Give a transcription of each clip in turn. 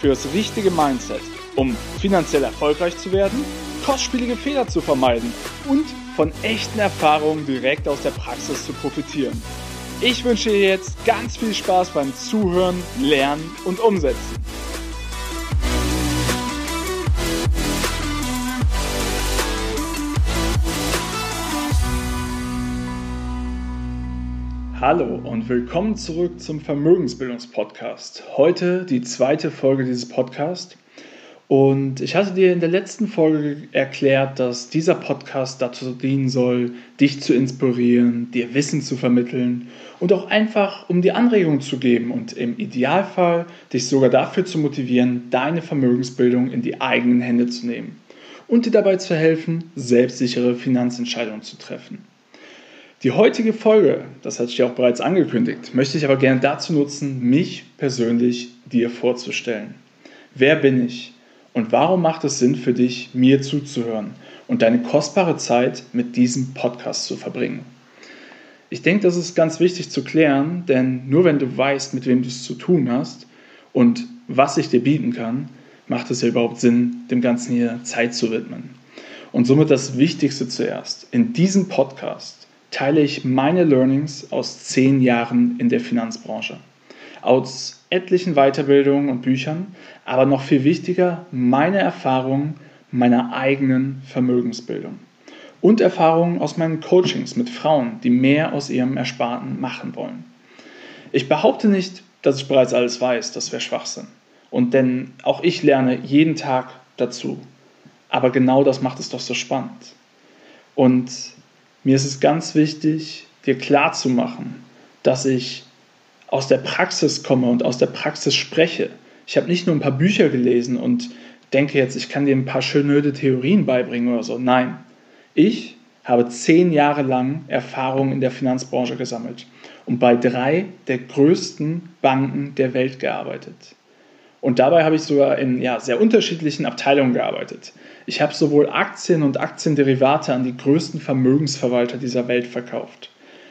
für das richtige Mindset, um finanziell erfolgreich zu werden, kostspielige Fehler zu vermeiden und von echten Erfahrungen direkt aus der Praxis zu profitieren. Ich wünsche dir jetzt ganz viel Spaß beim Zuhören, Lernen und Umsetzen. Hallo und willkommen zurück zum Vermögensbildungspodcast. Heute die zweite Folge dieses Podcasts. Und ich hatte dir in der letzten Folge erklärt, dass dieser Podcast dazu dienen soll, dich zu inspirieren, dir Wissen zu vermitteln und auch einfach um dir Anregungen zu geben und im Idealfall dich sogar dafür zu motivieren, deine Vermögensbildung in die eigenen Hände zu nehmen und dir dabei zu helfen, selbstsichere Finanzentscheidungen zu treffen. Die heutige Folge, das hatte ich ja auch bereits angekündigt, möchte ich aber gerne dazu nutzen, mich persönlich dir vorzustellen. Wer bin ich und warum macht es Sinn für dich, mir zuzuhören und deine kostbare Zeit mit diesem Podcast zu verbringen? Ich denke, das ist ganz wichtig zu klären, denn nur wenn du weißt, mit wem du es zu tun hast und was ich dir bieten kann, macht es ja überhaupt Sinn, dem Ganzen hier Zeit zu widmen. Und somit das Wichtigste zuerst. In diesem Podcast teile ich meine Learnings aus zehn Jahren in der Finanzbranche. Aus etlichen Weiterbildungen und Büchern, aber noch viel wichtiger, meine Erfahrungen meiner eigenen Vermögensbildung. Und Erfahrungen aus meinen Coachings mit Frauen, die mehr aus ihrem Ersparten machen wollen. Ich behaupte nicht, dass ich bereits alles weiß, das wäre Schwachsinn. Und denn auch ich lerne jeden Tag dazu. Aber genau das macht es doch so spannend. Und mir ist es ganz wichtig, dir klarzumachen, dass ich aus der Praxis komme und aus der Praxis spreche. Ich habe nicht nur ein paar Bücher gelesen und denke jetzt, ich kann dir ein paar schöne Theorien beibringen oder so. Nein, ich habe zehn Jahre lang Erfahrung in der Finanzbranche gesammelt und bei drei der größten Banken der Welt gearbeitet. Und dabei habe ich sogar in ja, sehr unterschiedlichen Abteilungen gearbeitet. Ich habe sowohl Aktien und Aktienderivate an die größten Vermögensverwalter dieser Welt verkauft.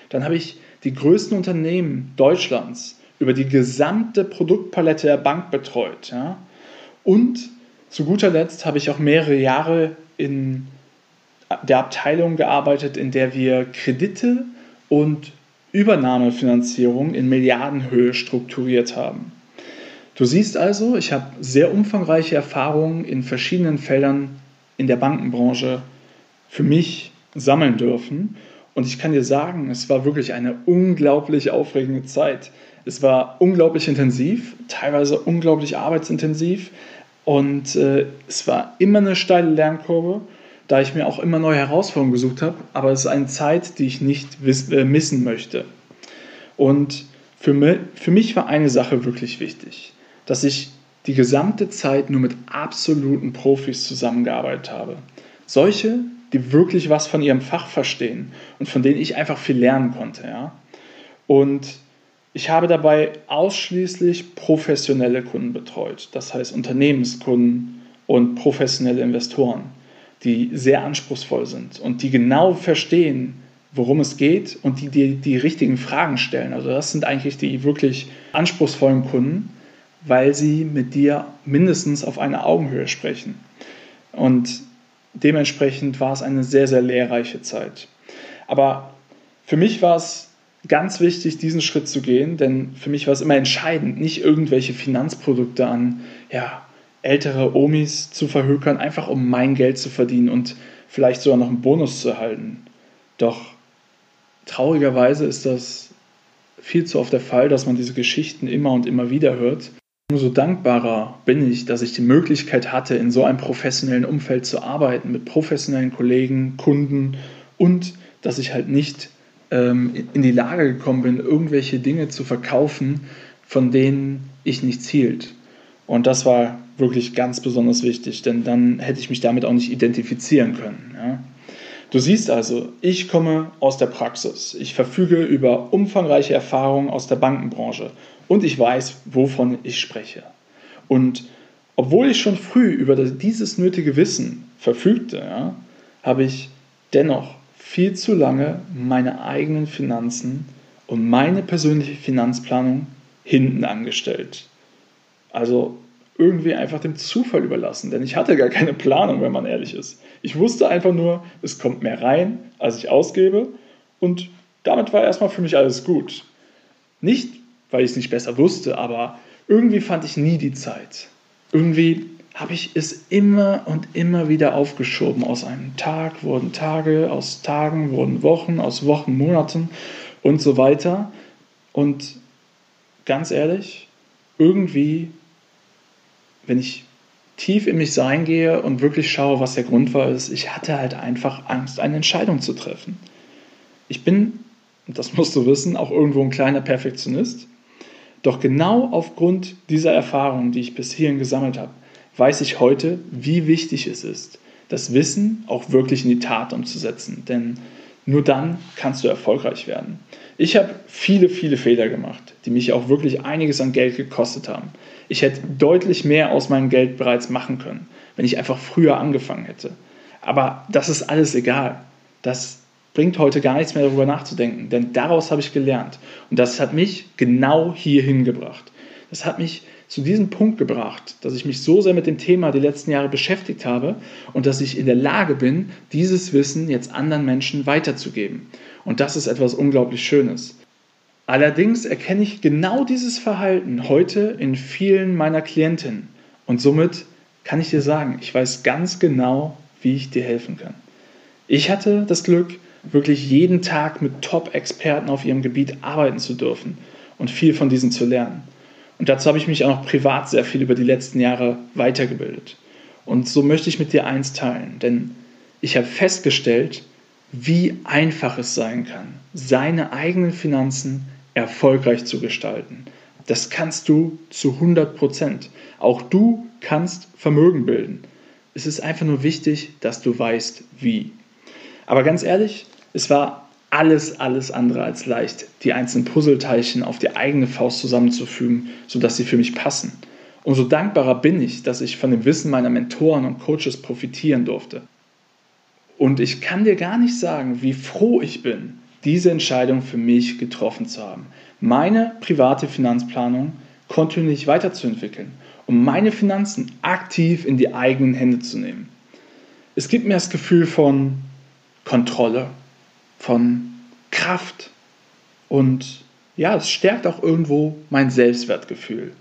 Dann habe ich die größten Unternehmen Deutschlands über die gesamte Produktpalette der Bank betreut. Ja? Und zu guter Letzt habe ich auch mehrere Jahre in der Abteilung gearbeitet, in der wir Kredite und Übernahmefinanzierung in Milliardenhöhe strukturiert haben. Du siehst also, ich habe sehr umfangreiche Erfahrungen in verschiedenen Feldern in der Bankenbranche für mich sammeln dürfen. Und ich kann dir sagen, es war wirklich eine unglaublich aufregende Zeit. Es war unglaublich intensiv, teilweise unglaublich arbeitsintensiv. Und äh, es war immer eine steile Lernkurve, da ich mir auch immer neue Herausforderungen gesucht habe. Aber es ist eine Zeit, die ich nicht äh, missen möchte. Und für mich, für mich war eine Sache wirklich wichtig dass ich die gesamte Zeit nur mit absoluten Profis zusammengearbeitet habe. Solche, die wirklich was von ihrem Fach verstehen und von denen ich einfach viel lernen konnte. Ja? Und ich habe dabei ausschließlich professionelle Kunden betreut, das heißt Unternehmenskunden und professionelle Investoren, die sehr anspruchsvoll sind und die genau verstehen, worum es geht und die die, die richtigen Fragen stellen. Also das sind eigentlich die wirklich anspruchsvollen Kunden weil sie mit dir mindestens auf einer Augenhöhe sprechen. Und dementsprechend war es eine sehr, sehr lehrreiche Zeit. Aber für mich war es ganz wichtig, diesen Schritt zu gehen, denn für mich war es immer entscheidend, nicht irgendwelche Finanzprodukte an ja, ältere Omis zu verhökern, einfach um mein Geld zu verdienen und vielleicht sogar noch einen Bonus zu erhalten. Doch traurigerweise ist das viel zu oft der Fall, dass man diese Geschichten immer und immer wieder hört Umso dankbarer bin ich, dass ich die Möglichkeit hatte, in so einem professionellen Umfeld zu arbeiten, mit professionellen Kollegen, Kunden und dass ich halt nicht ähm, in die Lage gekommen bin, irgendwelche Dinge zu verkaufen, von denen ich nichts hielt. Und das war wirklich ganz besonders wichtig, denn dann hätte ich mich damit auch nicht identifizieren können. Ja. Du siehst also, ich komme aus der Praxis. Ich verfüge über umfangreiche Erfahrungen aus der Bankenbranche und ich weiß, wovon ich spreche. Und obwohl ich schon früh über dieses nötige Wissen verfügte, ja, habe ich dennoch viel zu lange meine eigenen Finanzen und meine persönliche Finanzplanung hinten angestellt. Also irgendwie einfach dem Zufall überlassen, denn ich hatte gar keine Planung, wenn man ehrlich ist. Ich wusste einfach nur, es kommt mehr rein, als ich ausgebe und damit war erstmal für mich alles gut. Nicht, weil ich es nicht besser wusste, aber irgendwie fand ich nie die Zeit. Irgendwie habe ich es immer und immer wieder aufgeschoben. Aus einem Tag wurden Tage, aus Tagen wurden Wochen, aus Wochen Monaten und so weiter. Und ganz ehrlich, irgendwie wenn ich tief in mich sein gehe und wirklich schaue, was der Grund war, ist, ich hatte halt einfach Angst, eine Entscheidung zu treffen. Ich bin, das musst du wissen, auch irgendwo ein kleiner Perfektionist. Doch genau aufgrund dieser Erfahrungen, die ich bis hierhin gesammelt habe, weiß ich heute, wie wichtig es ist, das Wissen auch wirklich in die Tat umzusetzen. Denn nur dann kannst du erfolgreich werden. Ich habe viele, viele Fehler gemacht, die mich auch wirklich einiges an Geld gekostet haben. Ich hätte deutlich mehr aus meinem Geld bereits machen können, wenn ich einfach früher angefangen hätte. Aber das ist alles egal. Das bringt heute gar nichts mehr darüber nachzudenken, denn daraus habe ich gelernt. Und das hat mich genau hierhin gebracht. Das hat mich zu diesem Punkt gebracht, dass ich mich so sehr mit dem Thema die letzten Jahre beschäftigt habe und dass ich in der Lage bin, dieses Wissen jetzt anderen Menschen weiterzugeben. Und das ist etwas unglaublich Schönes. Allerdings erkenne ich genau dieses Verhalten heute in vielen meiner Klientinnen und somit kann ich dir sagen, ich weiß ganz genau, wie ich dir helfen kann. Ich hatte das Glück, wirklich jeden Tag mit Top-Experten auf ihrem Gebiet arbeiten zu dürfen und viel von diesen zu lernen. Und dazu habe ich mich auch noch privat sehr viel über die letzten Jahre weitergebildet. Und so möchte ich mit dir eins teilen, denn ich habe festgestellt, wie einfach es sein kann, seine eigenen Finanzen erfolgreich zu gestalten. Das kannst du zu 100 Prozent. Auch du kannst Vermögen bilden. Es ist einfach nur wichtig, dass du weißt, wie. Aber ganz ehrlich, es war alles, alles andere als leicht, die einzelnen Puzzleteilchen auf die eigene Faust zusammenzufügen, sodass sie für mich passen. Umso dankbarer bin ich, dass ich von dem Wissen meiner Mentoren und Coaches profitieren durfte. Und ich kann dir gar nicht sagen, wie froh ich bin, diese Entscheidung für mich getroffen zu haben. Meine private Finanzplanung kontinuierlich weiterzuentwickeln, um meine Finanzen aktiv in die eigenen Hände zu nehmen. Es gibt mir das Gefühl von Kontrolle, von Kraft und ja, es stärkt auch irgendwo mein Selbstwertgefühl.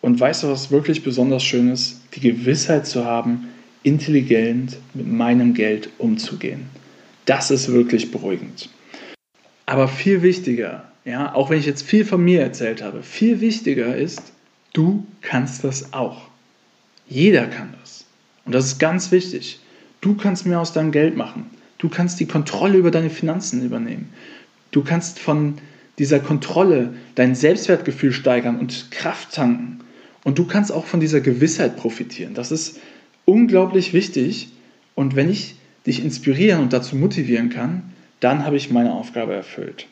Und weißt du, was wirklich besonders schön ist? Die Gewissheit zu haben, intelligent mit meinem Geld umzugehen. Das ist wirklich beruhigend. Aber viel wichtiger, ja, auch wenn ich jetzt viel von mir erzählt habe, viel wichtiger ist, du kannst das auch. Jeder kann das. Und das ist ganz wichtig. Du kannst mehr aus deinem Geld machen. Du kannst die Kontrolle über deine Finanzen übernehmen. Du kannst von dieser Kontrolle dein Selbstwertgefühl steigern und Kraft tanken. Und du kannst auch von dieser Gewissheit profitieren. Das ist unglaublich wichtig. Und wenn ich dich inspirieren und dazu motivieren kann, dann habe ich meine Aufgabe erfüllt.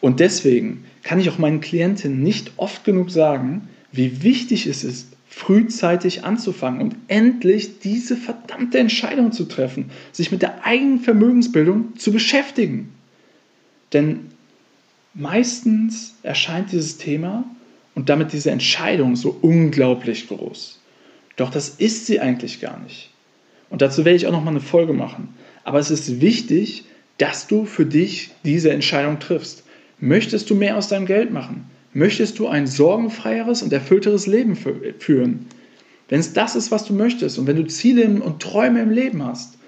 Und deswegen kann ich auch meinen Klienten nicht oft genug sagen, wie wichtig es ist, frühzeitig anzufangen und endlich diese verdammte Entscheidung zu treffen, sich mit der eigenen Vermögensbildung zu beschäftigen. Denn meistens erscheint dieses Thema und damit diese Entscheidung so unglaublich groß. Doch das ist sie eigentlich gar nicht. Und dazu werde ich auch noch mal eine Folge machen. Aber es ist wichtig, dass du für dich diese Entscheidung triffst. Möchtest du mehr aus deinem Geld machen? Möchtest du ein sorgenfreieres und erfüllteres Leben führen? Wenn es das ist, was du möchtest und wenn du Ziele und Träume im Leben hast,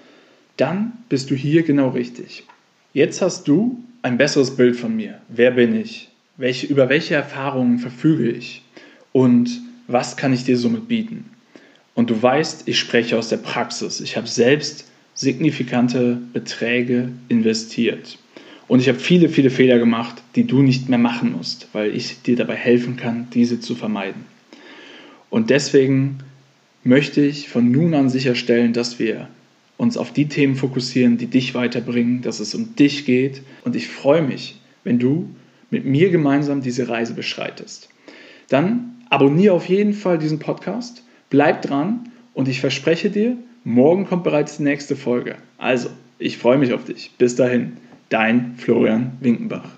dann bist du hier genau richtig. Jetzt hast du ein besseres Bild von mir. Wer bin ich? Welche, über welche Erfahrungen verfüge ich? Und was kann ich dir somit bieten? Und du weißt, ich spreche aus der Praxis. Ich habe selbst signifikante Beträge investiert. Und ich habe viele, viele Fehler gemacht, die du nicht mehr machen musst, weil ich dir dabei helfen kann, diese zu vermeiden. Und deswegen möchte ich von nun an sicherstellen, dass wir uns auf die Themen fokussieren, die dich weiterbringen, dass es um dich geht. Und ich freue mich, wenn du mit mir gemeinsam diese Reise beschreitest. Dann abonniere auf jeden Fall diesen Podcast, bleib dran und ich verspreche dir, morgen kommt bereits die nächste Folge. Also, ich freue mich auf dich. Bis dahin, dein Florian Winkenbach.